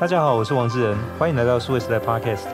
大家好，我是王志仁，欢迎来到数位时代 Podcast。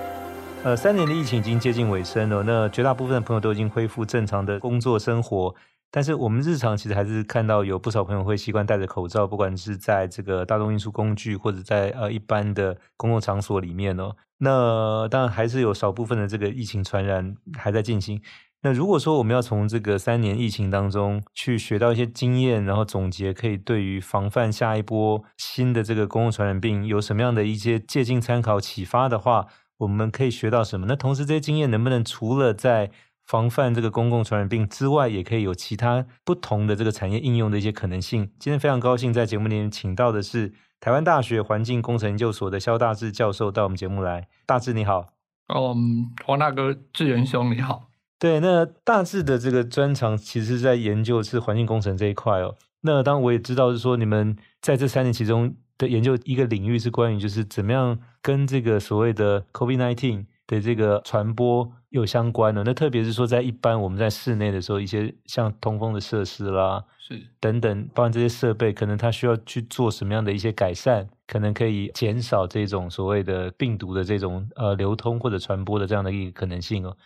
呃，三年的疫情已经接近尾声了，那绝大部分的朋友都已经恢复正常的工作生活，但是我们日常其实还是看到有不少朋友会习惯戴着口罩，不管是在这个大众运输工具或者在呃一般的公共场所里面哦。那当然还是有少部分的这个疫情传染还在进行。那如果说我们要从这个三年疫情当中去学到一些经验，然后总结可以对于防范下一波新的这个公共传染病有什么样的一些借鉴参考启发的话，我们可以学到什么？那同时这些经验能不能除了在防范这个公共传染病之外，也可以有其他不同的这个产业应用的一些可能性？今天非常高兴在节目里面请到的是台湾大学环境工程研究所的肖大志教授到我们节目来。大志你好，嗯，黄大哥，志仁兄你好。对，那大致的这个专长其实是在研究是环境工程这一块哦。那当然我也知道是说，你们在这三年其中的研究一个领域是关于就是怎么样跟这个所谓的 COVID-19 的这个传播有相关的。那特别是说，在一般我们在室内的时候，一些像通风的设施啦，是等等，包括这些设备，可能它需要去做什么样的一些改善，可能可以减少这种所谓的病毒的这种呃流通或者传播的这样的一个可能性哦。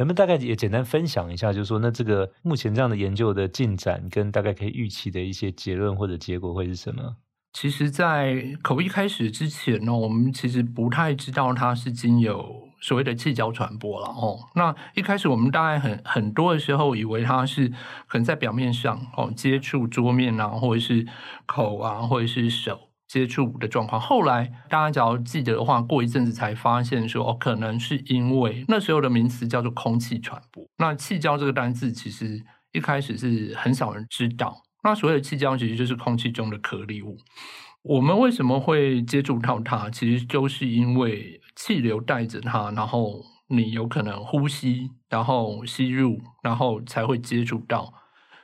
能不能大概也简单分享一下，就是说，那这个目前这样的研究的进展跟大概可以预期的一些结论或者结果会是什么？其实，在口一开始之前呢，我们其实不太知道它是经由所谓的气胶传播了哦。那一开始我们大概很很多的时候，以为它是可能在表面上哦接触桌面啊，或者是口啊，或者是手。接触的状况，后来大家只要记得的话，过一阵子才发现说，哦，可能是因为那时候的名词叫做空气传播。那气胶这个单字其实一开始是很少人知道。那所谓的气胶其实就是空气中的颗粒物。我们为什么会接触到它？其实就是因为气流带着它，然后你有可能呼吸，然后吸入，然后才会接触到。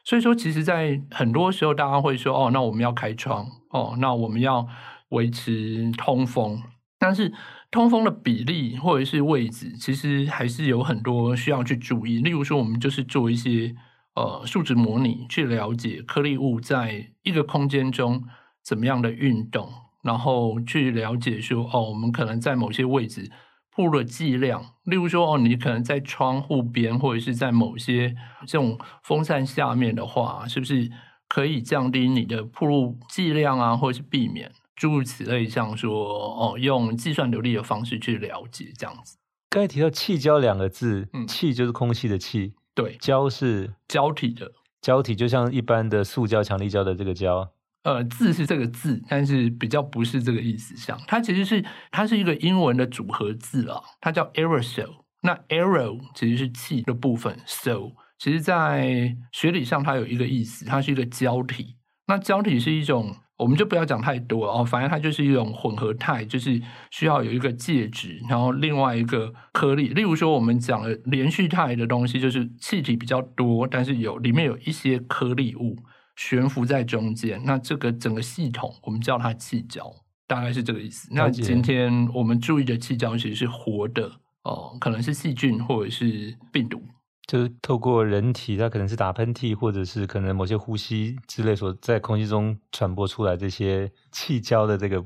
所以说，其实，在很多时候，大家会说：“哦，那我们要开窗，哦，那我们要维持通风。”但是，通风的比例或者是位置，其实还是有很多需要去注意。例如说，我们就是做一些呃数值模拟，去了解颗粒物在一个空间中怎么样的运动，然后去了解说：“哦，我们可能在某些位置。”铺的剂量，例如说哦，你可能在窗户边或者是在某些这种风扇下面的话，是不是可以降低你的铺路剂量啊，或者是避免诸如此类，像说哦，用计算流力的方式去了解这样子。刚才提到气胶两个字，嗯，气就是空气的气，对，胶是胶体的胶体，就像一般的塑胶、强力胶的这个胶。呃，字是这个字，但是比较不是这个意思。像它其实是它是一个英文的组合字啊，它叫 aerosol。那 aero 其实是气的部分 so 其实在学理上它有一个意思，它是一个胶体。那胶体是一种，我们就不要讲太多哦，反正它就是一种混合态，就是需要有一个介质，然后另外一个颗粒。例如说，我们讲了连续态的东西，就是气体比较多，但是有里面有一些颗粒物。悬浮在中间，那这个整个系统我们叫它气胶，大概是这个意思。那今天我们注意的气胶其实是活的哦，可能是细菌或者是病毒，就是透过人体，它可能是打喷嚏，或者是可能某些呼吸之类所在空气中传播出来这些气胶的这个，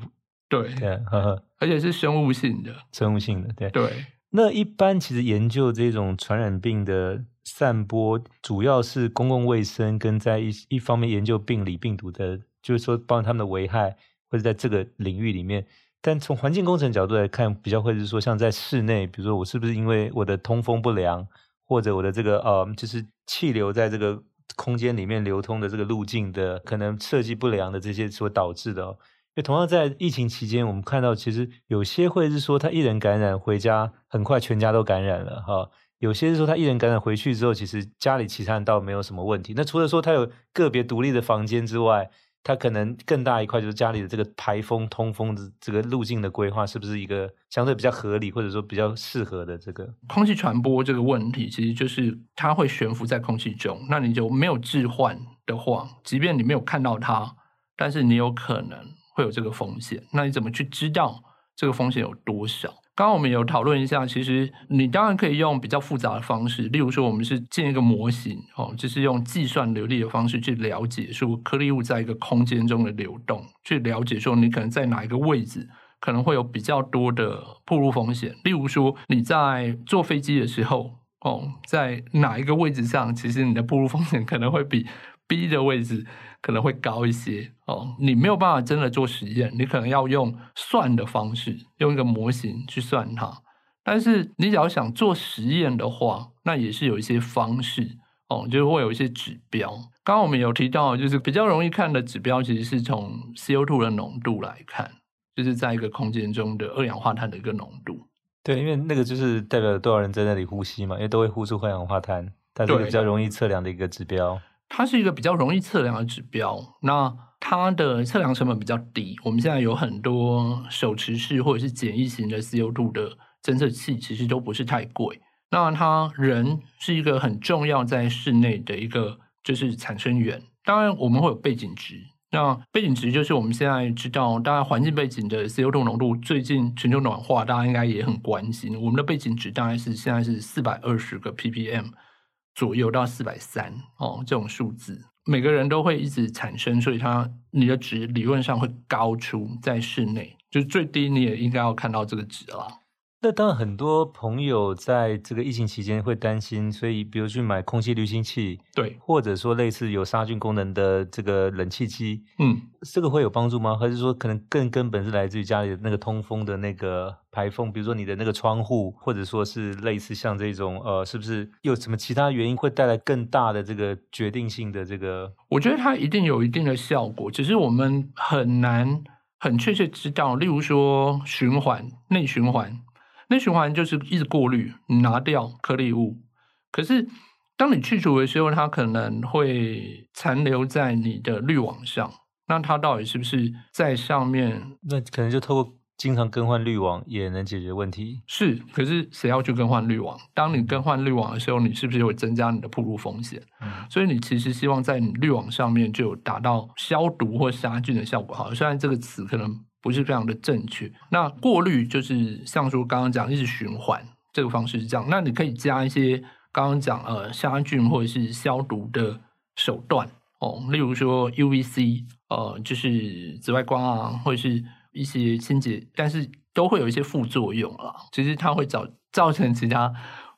对对，呵呵，而且是生物性的，生物性的，对对。那一般其实研究这种传染病的。散播主要是公共卫生，跟在一一方面研究病理病毒的，就是说包括他们的危害，或者在这个领域里面。但从环境工程角度来看，比较会是说，像在室内，比如说我是不是因为我的通风不良，或者我的这个呃，就是气流在这个空间里面流通的这个路径的可能设计不良的这些所导致的。因为同样在疫情期间，我们看到其实有些会是说，他一人感染回家，很快全家都感染了哈。有些是说他一人感染回去之后，其实家里其他人倒没有什么问题。那除了说他有个别独立的房间之外，他可能更大一块就是家里的这个排风通风的这个路径的规划，是不是一个相对比较合理或者说比较适合的这个空气传播这个问题？其实就是它会悬浮在空气中，那你就没有置换的话，即便你没有看到它，但是你有可能会有这个风险。那你怎么去知道这个风险有多少？刚刚我们有讨论一下，其实你当然可以用比较复杂的方式，例如说我们是建一个模型，哦，就是用计算流力的方式去了解说颗粒物在一个空间中的流动，去了解说你可能在哪一个位置可能会有比较多的暴露风险。例如说，你在坐飞机的时候，哦，在哪一个位置上，其实你的暴露风险可能会比 B 的位置可能会高一些。哦，你没有办法真的做实验，你可能要用算的方式，用一个模型去算它。但是你只要想做实验的话，那也是有一些方式哦，就是会有一些指标。刚刚我们有提到，就是比较容易看的指标，其实是从 CO2 的浓度来看，就是在一个空间中的二氧化碳的一个浓度。对，因为那个就是代表多少人在那里呼吸嘛，因为都会呼出二氧化碳，它是比较容易测量的一个指标。它是一个比较容易测量的指标，那它的测量成本比较低。我们现在有很多手持式或者是简易型的 CO2 的。侦测器其实都不是太贵，那它人是一个很重要在室内的一个就是产生源。当然我们会有背景值，那背景值就是我们现在知道，当然环境背景的 CO2 浓度，最近全球暖化，大家应该也很关心。我们的背景值大概是现在是四百二十个 ppm 左右到四百三哦，这种数字每个人都会一直产生，所以它你的值理论上会高出在室内，就是最低你也应该要看到这个值了。那当然，很多朋友在这个疫情期间会担心，所以比如去买空气滤清器，对，或者说类似有杀菌功能的这个冷气机，嗯，这个会有帮助吗？还是说可能更根本是来自于家里的那个通风的那个排风，比如说你的那个窗户，或者说是类似像这种呃，是不是有什么其他原因会带来更大的这个决定性的这个？我觉得它一定有一定的效果，只是我们很难很确切知道。例如说循环内循环。内循环就是一直过滤，拿掉颗粒物。可是当你去除的时候，它可能会残留在你的滤网上。那它到底是不是在上面？那可能就透过经常更换滤网也能解决问题。是，可是谁要去更换滤网？当你更换滤网的时候，你是不是会增加你的暴露风险？嗯，所以你其实希望在你滤网上面就有达到消毒或杀菌的效果。好，虽然这个词可能。不是非常的正确。那过滤就是像说刚刚讲一直循环这个方式是这样。那你可以加一些刚刚讲呃杀菌或者是消毒的手段哦，例如说 UVC 呃就是紫外光啊，或者是一些清洁，但是都会有一些副作用啦。其实它会造造成其他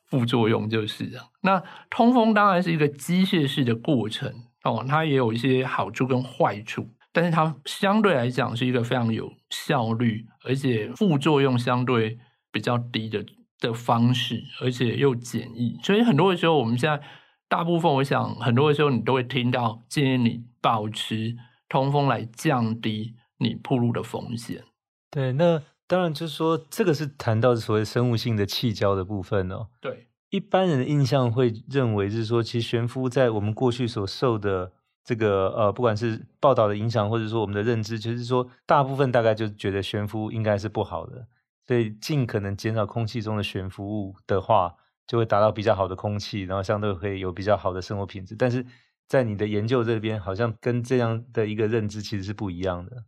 副作用，就是这样。那通风当然是一个机械式的过程哦，它也有一些好处跟坏处。但是它相对来讲是一个非常有效率，而且副作用相对比较低的的方式，而且又简易。所以很多的时候，我们现在大部分，我想很多的时候，你都会听到建议你保持通风来降低你暴露的风险。对，那当然就是说，这个是谈到所谓生物性的气胶的部分哦。对，一般人的印象会认为是说，其实悬浮在我们过去所受的。这个呃，不管是报道的影响，或者说我们的认知，就是说，大部分大概就觉得悬浮应该是不好的，所以尽可能减少空气中的悬浮物的话，就会达到比较好的空气，然后相对会有比较好的生活品质。但是在你的研究这边，好像跟这样的一个认知其实是不一样的。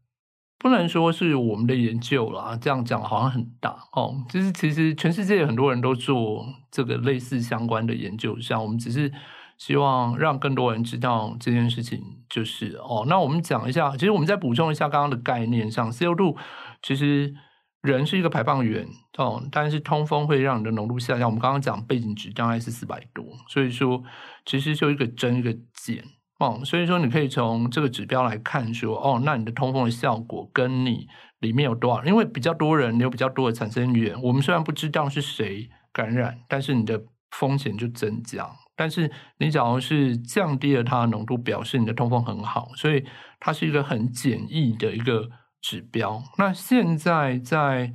不能说是我们的研究啦，这样讲好像很大哦。就是其实全世界很多人都做这个类似相关的研究，像我们只是。希望让更多人知道这件事情，就是哦。那我们讲一下，其实我们再补充一下刚刚的概念上，CO2 其实人是一个排放源哦，但是通风会让你的浓度下降。我们刚刚讲背景值大概是四百多，所以说其实就一个增一个减哦。所以说你可以从这个指标来看说，哦，那你的通风的效果跟你里面有多少？因为比较多人，有比较多的产生源。我们虽然不知道是谁感染，但是你的风险就增加。但是你假如是降低了它的浓度，表示你的通风很好，所以它是一个很简易的一个指标。那现在在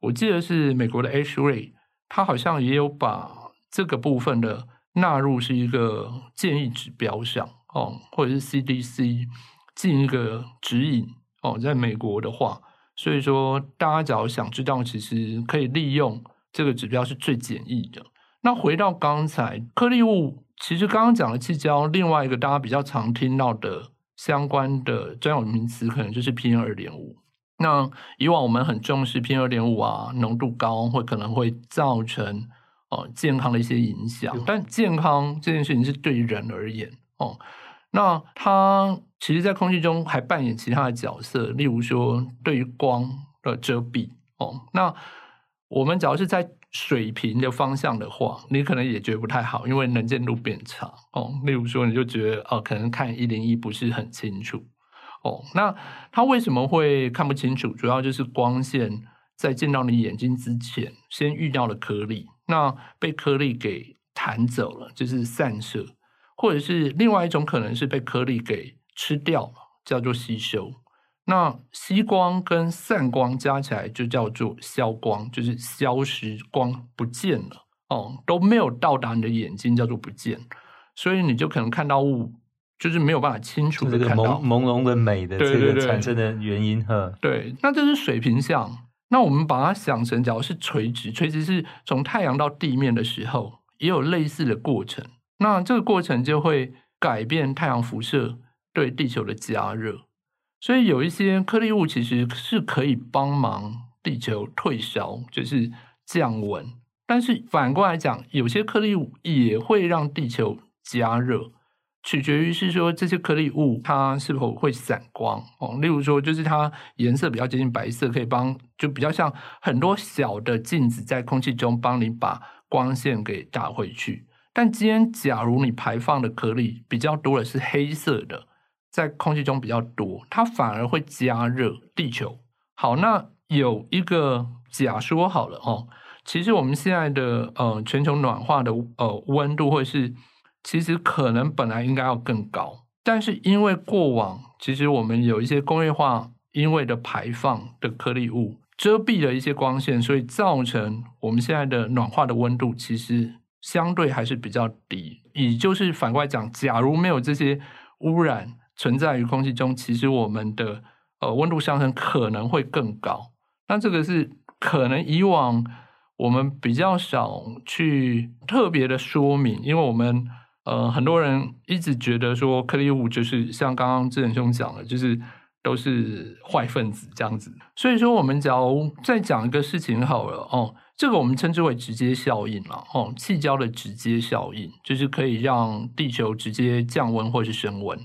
我记得是美国的 ASHRAE，它好像也有把这个部分的纳入是一个建议指标上哦，或者是 CDC 进一个指引哦，在美国的话，所以说大家只要想知道，其实可以利用这个指标是最简易的。那回到刚才颗粒物，其实刚刚讲的气胶，另外一个大家比较常听到的相关的专有名词，可能就是 PM 二点五。那以往我们很重视 PM 二点五啊，浓度高会可能会造成哦健康的一些影响。但健康这件事情是对于人而言哦，那它其实，在空气中还扮演其他的角色，例如说对于光的遮蔽哦。那我们只要是在水平的方向的话，你可能也觉得不太好，因为能见度变差哦。例如说，你就觉得哦，可能看一零一不是很清楚哦。那它为什么会看不清楚？主要就是光线在进到你眼睛之前，先遇到了颗粒，那被颗粒给弹走了，就是散射，或者是另外一种可能是被颗粒给吃掉了，叫做吸收。那吸光跟散光加起来就叫做消光，就是消失光不见了哦，都没有到达你的眼睛，叫做不见。所以你就可能看到雾，就是没有办法清楚的看到朦朦胧的美的这个产生的原因哈。对，那这是水平向。那我们把它想成，假如是垂直，垂直是从太阳到地面的时候，也有类似的过程。那这个过程就会改变太阳辐射对地球的加热。所以有一些颗粒物其实是可以帮忙地球退烧，就是降温。但是反过来讲，有些颗粒物也会让地球加热，取决于是说这些颗粒物它是否会散光哦。例如说，就是它颜色比较接近白色，可以帮就比较像很多小的镜子在空气中帮你把光线给打回去。但今天假如你排放的颗粒比较多的是黑色的。在空气中比较多，它反而会加热地球。好，那有一个假说好了哦，其实我们现在的呃全球暖化的呃温度会是，其实可能本来应该要更高，但是因为过往其实我们有一些工业化因为的排放的颗粒物遮蔽了一些光线，所以造成我们现在的暖化的温度其实相对还是比较低。也就是反过来讲，假如没有这些污染。存在于空气中，其实我们的呃温度上升可能会更高。那这个是可能以往我们比较少去特别的说明，因为我们呃很多人一直觉得说颗粒物就是像刚刚志仁兄讲的，就是都是坏分子这样子。所以说，我们只要再讲一个事情好了哦，这个我们称之为直接效应了哦，气胶的直接效应就是可以让地球直接降温或是升温。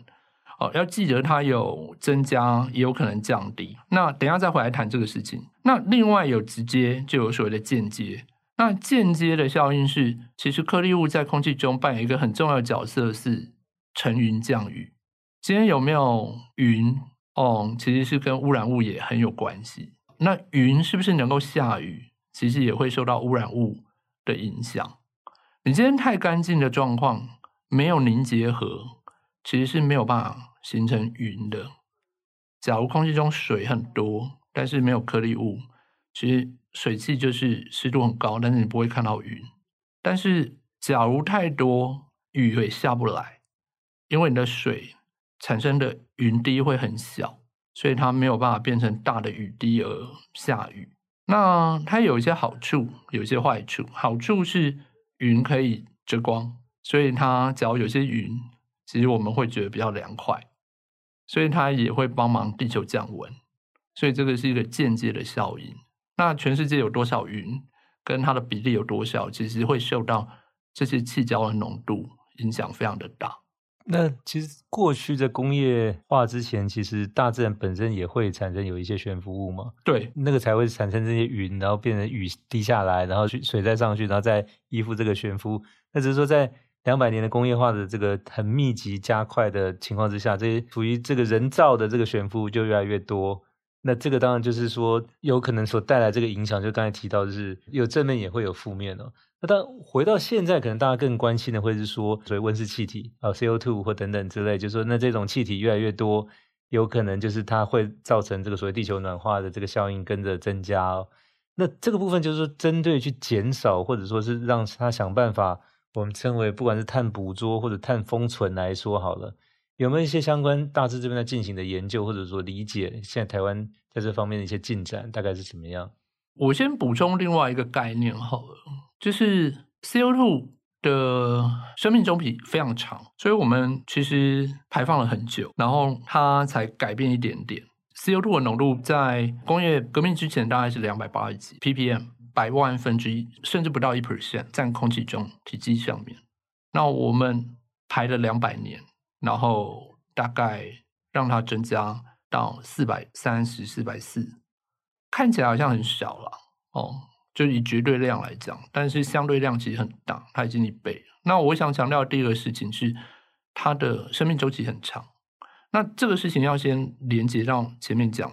要记得它有增加，也有可能降低。那等下再回来谈这个事情。那另外有直接，就有所谓的间接。那间接的效应是，其实颗粒物在空气中扮演一个很重要的角色，是层云降雨。今天有没有云？哦，其实是跟污染物也很有关系。那云是不是能够下雨？其实也会受到污染物的影响。你今天太干净的状况，没有凝结核。其实是没有办法形成云的。假如空气中水很多，但是没有颗粒物，其实水汽就是湿度很高，但是你不会看到云。但是假如太多，雨也下不来，因为你的水产生的云滴会很小，所以它没有办法变成大的雨滴而下雨。那它有一些好处，有一些坏处。好处是云可以遮光，所以它只要有些云。其实我们会觉得比较凉快，所以它也会帮忙地球降温，所以这个是一个间接的效应。那全世界有多少云，跟它的比例有多少，其实会受到这些气胶的浓度影响非常的大。那其实过去在工业化之前，其实大自然本身也会产生有一些悬浮物嘛？对，那个才会产生这些云，然后变成雨滴下来，然后水再上去，然后再依附这个悬浮。那只是说在。两百年的工业化的这个很密集加快的情况之下，这些属于这个人造的这个悬浮就越来越多。那这个当然就是说，有可能所带来这个影响，就刚才提到，就是有正面也会有负面哦。那当回到现在，可能大家更关心的会是说，所谓温室气体啊，CO2 或等等之类，就是说，那这种气体越来越多，有可能就是它会造成这个所谓地球暖化的这个效应跟着增加哦。那这个部分就是说，针对去减少，或者说是让它想办法。我们称为不管是碳捕捉或者碳封存来说好了，有没有一些相关大致这边在进行的研究，或者说理解现在台湾在这方面的一些进展大概是怎么样？我先补充另外一个概念好了，就是 CO2 的生命周期非常长，所以我们其实排放了很久，然后它才改变一点点。CO2 的浓度在工业革命之前大概是两百八十几 ppm。百万分之一，甚至不到一 percent，占空气中体积上面。那我们排了两百年，然后大概让它增加到四百三十、四百四，看起来好像很小了哦，就以绝对量来讲，但是相对量其实很大，它已经一倍。那我想强调第二个事情是，它的生命周期很长。那这个事情要先连接到前面讲，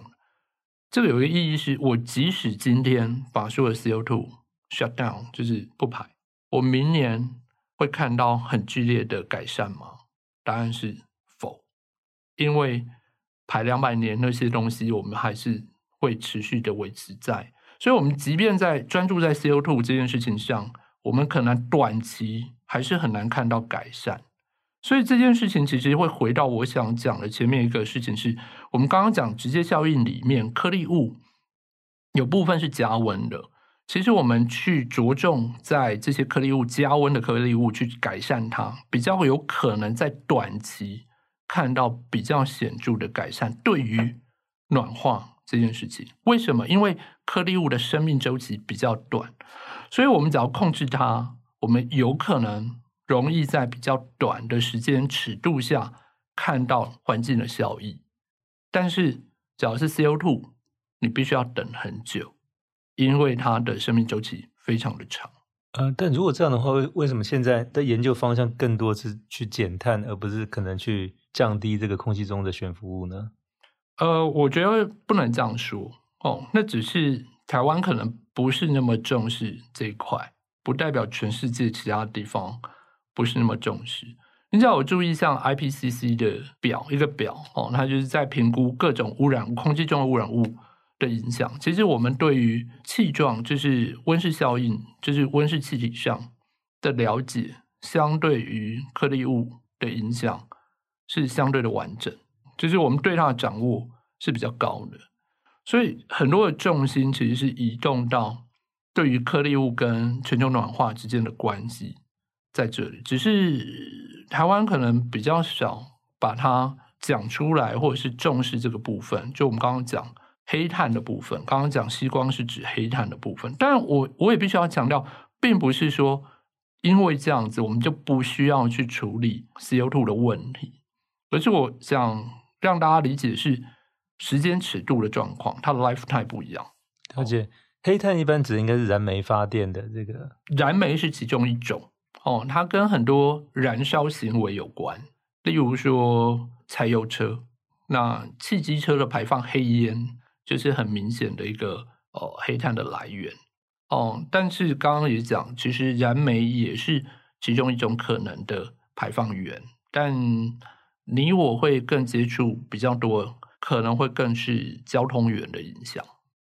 这个有一个意义是，我即使今天把所有 CO2 shut down，就是不排，我明年会看到很剧烈的改善吗？答案是否，因为排两百年那些东西，我们还是。会持续的维持在，所以，我们即便在专注在 CO2 这件事情上，我们可能短期还是很难看到改善。所以，这件事情其实会回到我想讲的前面一个事情是，我们刚刚讲直接效应里面，颗粒物有部分是加温的。其实，我们去着重在这些颗粒物加温的颗粒物去改善它，比较有可能在短期看到比较显著的改善。对于暖化。这件事情为什么？因为颗粒物的生命周期比较短，所以我们只要控制它，我们有可能容易在比较短的时间尺度下看到环境的效益。但是，只要是 CO2，你必须要等很久，因为它的生命周期非常的长。呃，但如果这样的话，为为什么现在的研究方向更多是去减碳，而不是可能去降低这个空气中的悬浮物呢？呃，我觉得不能这样说哦。那只是台湾可能不是那么重视这一块，不代表全世界其他地方不是那么重视。你只要有注意，像 IPCC 的表一个表哦，它就是在评估各种污染、空气中的污染物的影响。其实我们对于气状，就是温室效应，就是温室气体上的了解，相对于颗粒物的影响是相对的完整。就是我们对它的掌握是比较高的，所以很多的重心其实是移动到对于颗粒物跟全球暖化之间的关系在这里。只是台湾可能比较少把它讲出来，或者是重视这个部分。就我们刚刚讲黑碳的部分，刚刚讲吸光是指黑碳的部分，但我我也必须要强调，并不是说因为这样子我们就不需要去处理 CO2 的问题，而是我想。让大家理解是时间尺度的状况，它的 lifetime 不一样。而且黑碳一般指的应该是燃煤发电的这个，燃煤是其中一种哦，它跟很多燃烧行为有关，例如说柴油车，那汽机车的排放黑烟就是很明显的一个哦黑碳的来源哦。但是刚刚也讲，其实燃煤也是其中一种可能的排放源，但。你我会更接触比较多，可能会更是交通源的影响。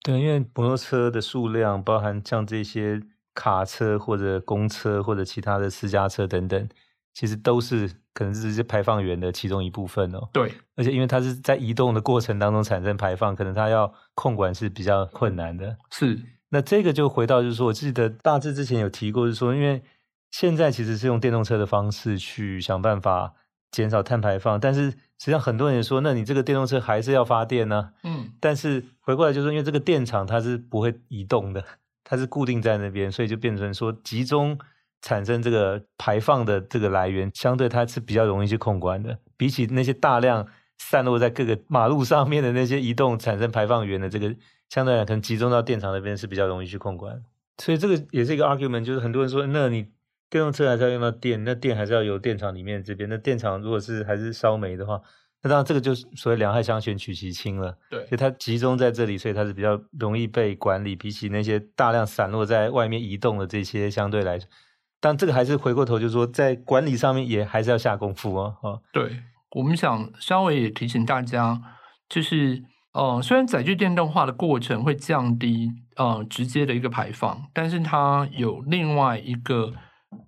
对，因为摩托车的数量，包含像这些卡车或者公车或者其他的私家车等等，其实都是可能是这些排放源的其中一部分哦。对，而且因为它是在移动的过程当中产生排放，可能它要控管是比较困难的。是，那这个就回到就是说，我记得大致之前有提过，就是说，因为现在其实是用电动车的方式去想办法。减少碳排放，但是实际上很多人说，那你这个电动车还是要发电呢？嗯，但是回过来就是说，因为这个电厂它是不会移动的，它是固定在那边，所以就变成说集中产生这个排放的这个来源，相对它是比较容易去控管的，比起那些大量散落在各个马路上面的那些移动产生排放源的这个，相对来可能集中到电厂那边是比较容易去控管。所以这个也是一个 argument，就是很多人说，那你。电动车还是要用到电，那电还是要由电厂里面这边。那电厂如果是还是烧煤的话，那当然这个就是所谓两害相权取其轻了。对，所以它集中在这里，所以它是比较容易被管理，比起那些大量散落在外面移动的这些相对来。但这个还是回过头就是说，在管理上面也还是要下功夫哦。哦，对，我们想稍微也提醒大家，就是呃，虽然载具电动化的过程会降低呃直接的一个排放，但是它有另外一个。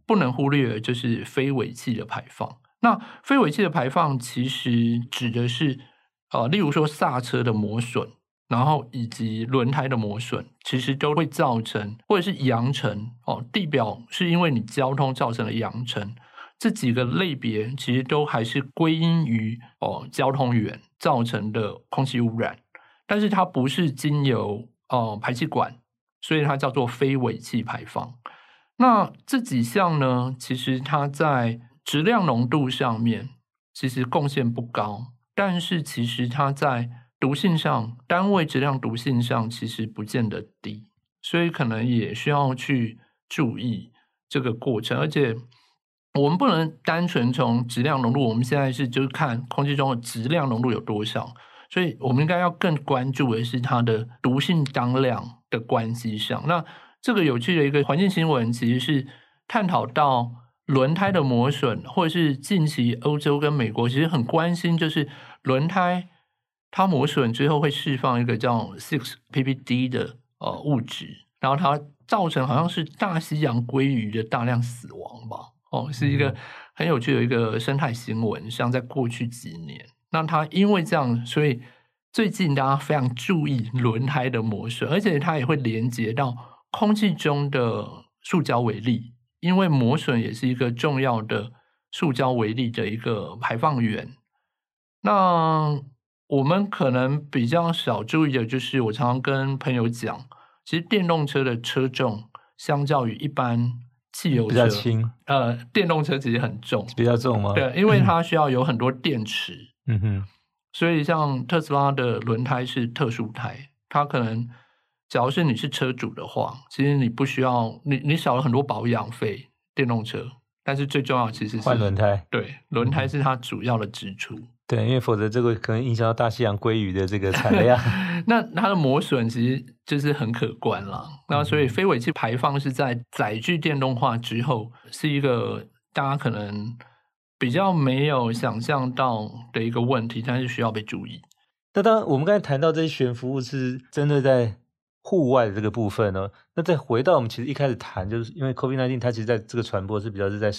不能忽略的就是非尾气的排放。那非尾气的排放其实指的是，呃，例如说刹车的磨损，然后以及轮胎的磨损，其实都会造成，或者是扬尘哦，地表是因为你交通造成的扬尘，这几个类别其实都还是归因于哦交通源造成的空气污染，但是它不是经由哦、排气管，所以它叫做非尾气排放。那这几项呢，其实它在质量浓度上面其实贡献不高，但是其实它在毒性上，单位质量毒性上其实不见得低，所以可能也需要去注意这个过程。而且我们不能单纯从质量浓度，我们现在是就是看空气中的质量浓度有多少，所以我们应该要更关注的是它的毒性当量的关系上。那这个有趣的一个环境新闻，其实是探讨到轮胎的磨损，或者是近期欧洲跟美国其实很关心，就是轮胎。它磨损之后会释放一个叫 six ppd 的呃物质，然后它造成好像是大西洋鲑鱼的大量死亡吧？哦，是一个很有趣的一个生态新闻。像在过去几年，那它因为这样，所以最近大家非常注意轮胎的磨损，而且它也会连接到空气中的塑胶微粒，因为磨损也是一个重要的塑胶微粒的一个排放源。那我们可能比较少注意的，就是我常常跟朋友讲，其实电动车的车重相较于一般汽油车比较轻，呃，电动车其实很重，比较重吗？对，因为它需要有很多电池。嗯哼，所以像特斯拉的轮胎是特殊胎，它可能，假如是你是车主的话，其实你不需要，你你少了很多保养费，电动车，但是最重要其实是换轮胎，对，轮胎是它主要的支出。嗯对，因为否则这个可能影响到大西洋鲑鱼的这个产量。那它的磨损其实就是很可观了。那所以非尾气排放是在载具电动化之后，是一个大家可能比较没有想象到的一个问题，但是需要被注意。那当然，我们刚才谈到这些悬浮物是真的在户外的这个部分呢。那再回到我们其实一开始谈，就是因为 COVID-19 它其实在这个传播是比较是在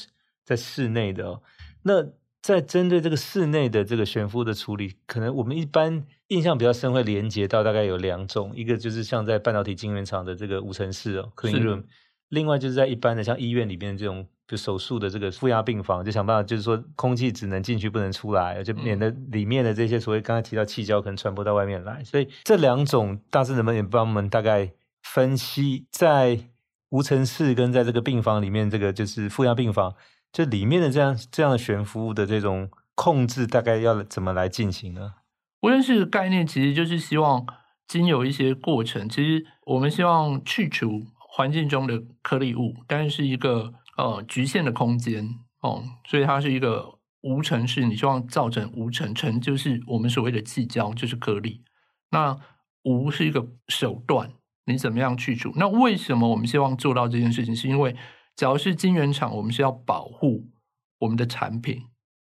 在室内的哦。那在针对这个室内的这个悬浮的处理，可能我们一般印象比较深，会连接到大概有两种，一个就是像在半导体晶圆厂的这个无尘室哦，clean room，另外就是在一般的像医院里面这种，就手术的这个负压病房，就想办法就是说空气只能进去不能出来，就免得里面的这些所谓刚才提到气胶可能传播到外面来。所以这两种大致能不能也帮我们大概分析，在无尘室跟在这个病房里面，这个就是负压病房。就里面的这样这样的悬浮物的这种控制，大概要怎么来进行呢？无尘室的概念其实就是希望经有一些过程，其实我们希望去除环境中的颗粒物，但是一个呃局限的空间哦，所以它是一个无尘室。你希望造成无尘，尘就是我们所谓的气胶，就是颗粒。那无是一个手段，你怎么样去除？那为什么我们希望做到这件事情？是因为只要是晶圆厂，我们是要保护我们的产品，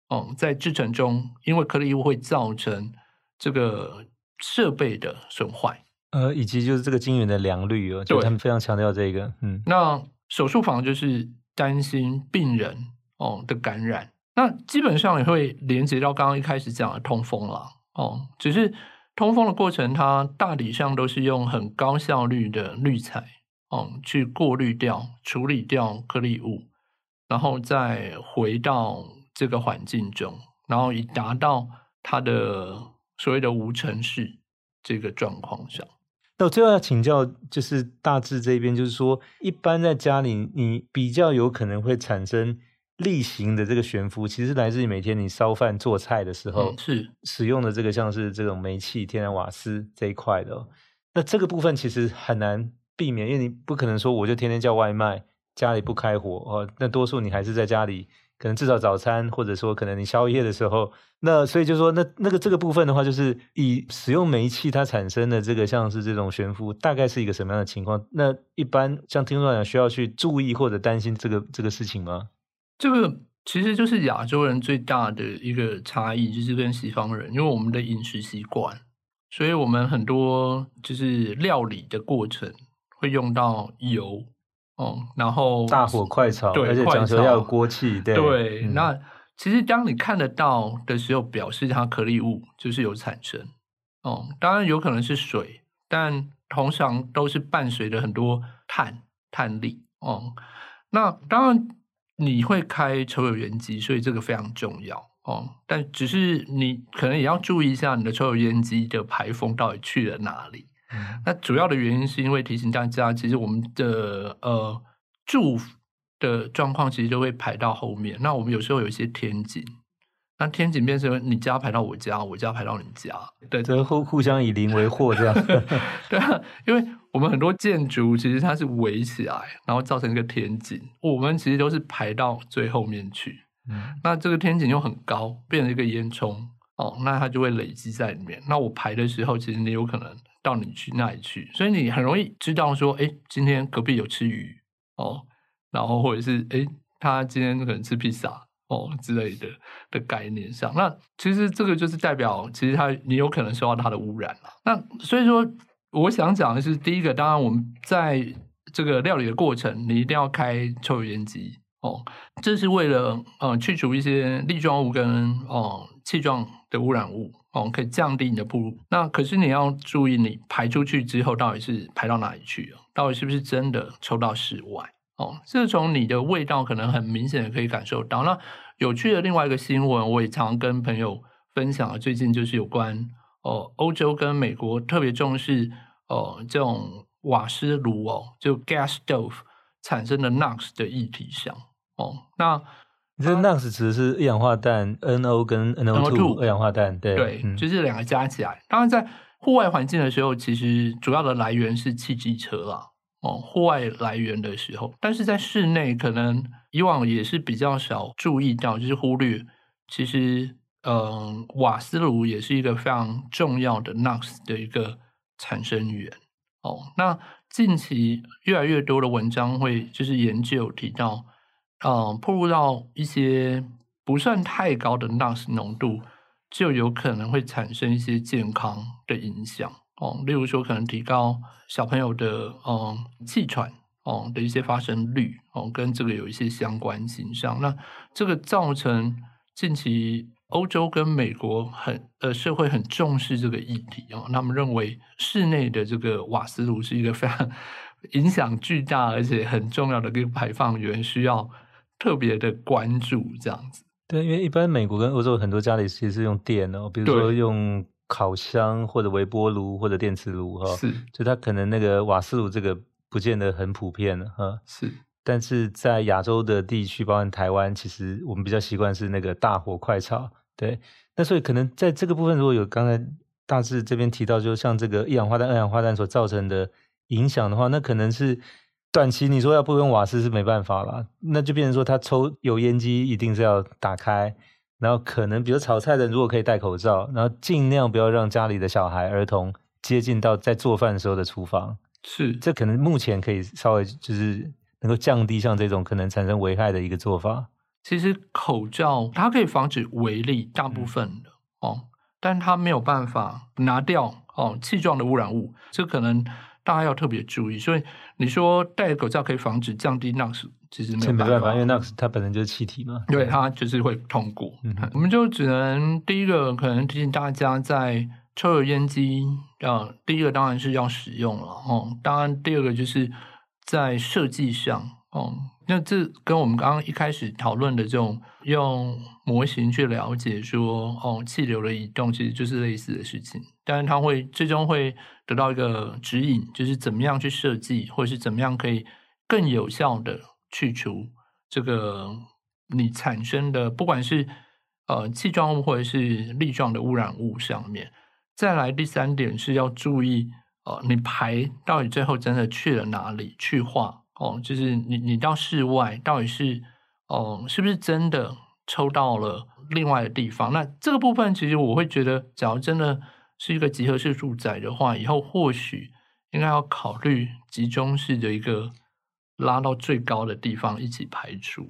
哦，在制程中，因为颗粒物会造成这个设备的损坏，呃，以及就是这个晶圆的良率哦，就他们非常强调这个，嗯。那手术房就是担心病人哦的感染，那基本上也会连接到刚刚一开始讲的通风了，哦，只是通风的过程，它大体上都是用很高效率的滤材。哦，去过滤掉、处理掉颗粒物，然后再回到这个环境中，然后以达到它的所谓的无尘室这个状况上。那我最后要请教，就是大致这边，就是说，一般在家里，你比较有可能会产生例行的这个悬浮，其实来自于每天你烧饭做菜的时候，嗯、是使用的这个像是这种煤气、天然瓦斯这一块的。那这个部分其实很难。避免，因为你不可能说我就天天叫外卖，家里不开火哦。那多数你还是在家里，可能至少早餐，或者说可能你宵夜的时候，那所以就说那那个这个部分的话，就是以使用煤气它产生的这个像是这种悬浮，大概是一个什么样的情况？那一般像听众来讲，需要去注意或者担心这个这个事情吗？这个其实就是亚洲人最大的一个差异，就是跟西方人，因为我们的饮食习惯，所以我们很多就是料理的过程。会用到油，嗯，然后大火快炒，对，而且讲求要有锅气，对。对，嗯、那其实当你看得到的时候，表示它颗粒物就是有产生，哦、嗯，当然有可能是水，但通常都是伴随着很多碳、碳粒，哦、嗯，那当然你会开抽油烟机，所以这个非常重要，哦、嗯，但只是你可能也要注意一下你的抽油烟机的排风到底去了哪里。那主要的原因是因为提醒大家，其实我们的呃住的状况其实就会排到后面。那我们有时候有一些天井，那天井变成你家排到我家，我家排到你家，对，这互互相以邻为祸这样。对啊，因为我们很多建筑其实它是围起来，然后造成一个天井，我们其实都是排到最后面去。嗯，那这个天井又很高，变成一个烟囱哦，那它就会累积在里面。那我排的时候，其实你有可能到你去那里去，所以你很容易知道说，哎，今天隔壁有吃鱼哦，然后或者是哎，他今天可能吃披萨哦之类的的概念上。那其实这个就是代表，其实他你有可能受到它的污染了。那所以说，我想讲的是，第一个，当然我们在这个料理的过程，你一定要开抽油烟机。哦，这是为了呃去除一些粒状物跟哦气状的污染物哦，可以降低你的暴露。那可是你要注意，你排出去之后到底是排到哪里去？到底是不是真的抽到室外？哦，这从你的味道可能很明显的可以感受到。那有趣的另外一个新闻，我也常跟朋友分享，最近就是有关哦欧洲跟美国特别重视哦这种瓦斯炉哦，就 gas stove 产生的 NOx 的议题上。哦，那你这 NOx 指的是一氧化氮 NO 跟 NO2 二氧化氮，对对，嗯、就是两个加起来。当然，在户外环境的时候，其实主要的来源是汽机车啦。哦，户外来源的时候，但是在室内，可能以往也是比较少注意到，就是忽略。其实，嗯、呃，瓦斯炉也是一个非常重要的 NOx 的一个产生源。哦，那近期越来越多的文章会就是研究提到。嗯，暴露到一些不算太高的 NOx 浓度，就有可能会产生一些健康的影响哦。例如说，可能提高小朋友的嗯气喘哦的一些发生率哦，跟这个有一些相关性上。那这个造成近期欧洲跟美国很呃社会很重视这个议题哦，他们认为室内的这个瓦斯炉是一个非常 影响巨大而且很重要的一个排放源，需要。特别的关注这样子，对，因为一般美国跟欧洲很多家里其实是用电哦，比如说用烤箱或者微波炉或者电磁炉哈，是，就它可能那个瓦斯炉这个不见得很普遍哈，是，但是在亚洲的地区，包括台湾，其实我们比较习惯是那个大火快炒，对，那所以可能在这个部分，如果有刚才大致这边提到，就像这个一氧化碳、二氧化碳所造成的影响的话，那可能是。短期你说要不用瓦斯是没办法了，那就变成说他抽油烟机一定是要打开，然后可能比如炒菜的如果可以戴口罩，然后尽量不要让家里的小孩儿童接近到在做饭时候的厨房，是这可能目前可以稍微就是能够降低像这种可能产生危害的一个做法。其实口罩它可以防止微粒大部分的、嗯、哦，但它没有办法拿掉哦气状的污染物，这可能。大家要特别注意，所以你说戴口罩可以防止降低 NOx，其实没有办法，没办法，因为 NOx 它本身就是气体嘛，对，它就是会通过。嗯，我们就只能第一个可能提醒大家，在抽油烟机，啊，第一个当然是要使用了哦。当然，第二个就是在设计上哦，那这跟我们刚刚一开始讨论的这种用模型去了解说哦气流的移动，其实就是类似的事情。但是它会最终会得到一个指引，就是怎么样去设计，或者是怎么样可以更有效的去除这个你产生的，不管是呃气状物或者是粒状的污染物上面。再来第三点是要注意，呃，你排到底最后真的去了哪里去化哦，就是你你到室外到底是哦、是不是真的抽到了另外的地方？那这个部分其实我会觉得，假如真的。是一个集合式住宅的话，以后或许应该要考虑集中式的一个拉到最高的地方一起排除。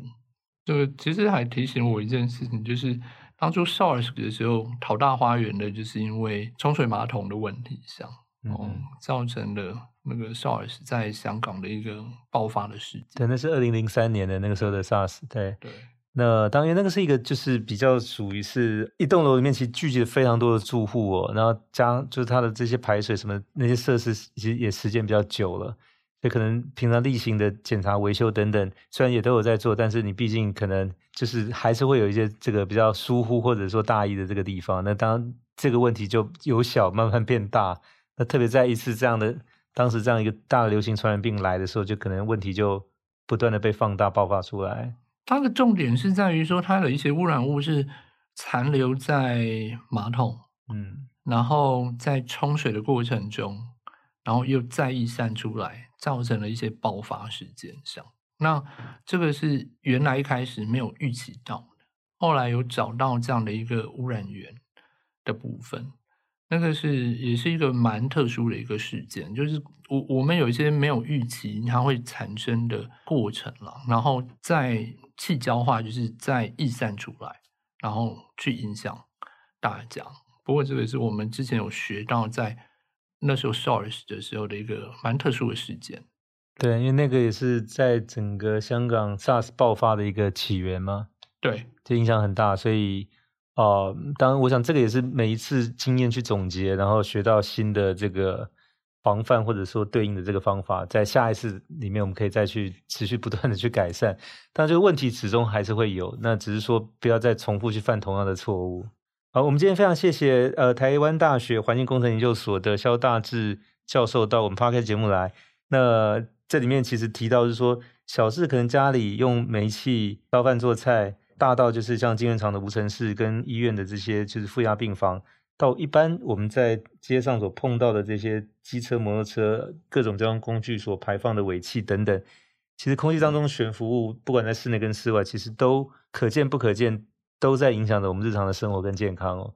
这个其实还提醒我一件事情，就是当初 SARS 的时候，淘大花园的就是因为冲水马桶的问题上，哦、嗯，造成了那个 SARS 在香港的一个爆发的事件。对，那是二零零三年的那个时候的 SARS，对。对那当然，那个是一个就是比较属于是一栋楼里面其实聚集了非常多的住户哦，然后加就是它的这些排水什么那些设施其实也时间比较久了，所以可能平常例行的检查维修等等，虽然也都有在做，但是你毕竟可能就是还是会有一些这个比较疏忽或者说大意的这个地方。那当这个问题就由小慢慢变大，那特别在一次这样的当时这样一个大的流行传染病来的时候，就可能问题就不断的被放大爆发出来。它的重点是在于说，它的一些污染物是残留在马桶，嗯，然后在冲水的过程中，然后又再逸散出来，造成了一些爆发事件上。那这个是原来一开始没有预期到的，后来有找到这样的一个污染源的部分。那个是也是一个蛮特殊的一个事件，就是我我们有一些没有预期它会产生的过程了，然后在气胶化，就是在溢散出来，然后去影响大家。不过这个是我们之前有学到，在那时候 SARS 的时候的一个蛮特殊的事件。对，因为那个也是在整个香港 SARS 爆发的一个起源嘛。对，这影响很大，所以。哦，当然，我想这个也是每一次经验去总结，然后学到新的这个防范或者说对应的这个方法，在下一次里面我们可以再去持续不断的去改善。但这个问题始终还是会有，那只是说不要再重复去犯同样的错误。好，我们今天非常谢谢呃台湾大学环境工程研究所的萧大志教授到我们 p 开节目来。那这里面其实提到是说，小事可能家里用煤气烧饭做菜。大到就是像金圆厂的无尘室跟医院的这些就是负压病房，到一般我们在街上所碰到的这些机车、摩托车、各种交通工具所排放的尾气等等，其实空气当中悬浮物，不管在室内跟室外，其实都可见不可见，都在影响着我们日常的生活跟健康哦。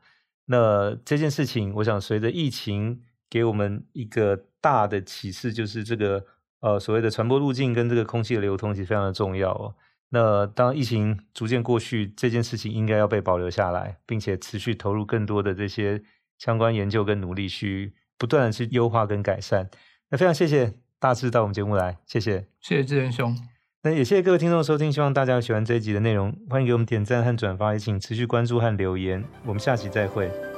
那这件事情，我想随着疫情给我们一个大的启示，就是这个呃所谓的传播路径跟这个空气的流通，其实非常的重要哦。那当疫情逐渐过去，这件事情应该要被保留下来，并且持续投入更多的这些相关研究跟努力，去不断的去优化跟改善。那非常谢谢大志到我们节目来，谢谢，谢谢志仁兄。那也谢谢各位听众收听，希望大家喜欢这一集的内容，欢迎给我们点赞和转发，也请持续关注和留言。我们下期再会。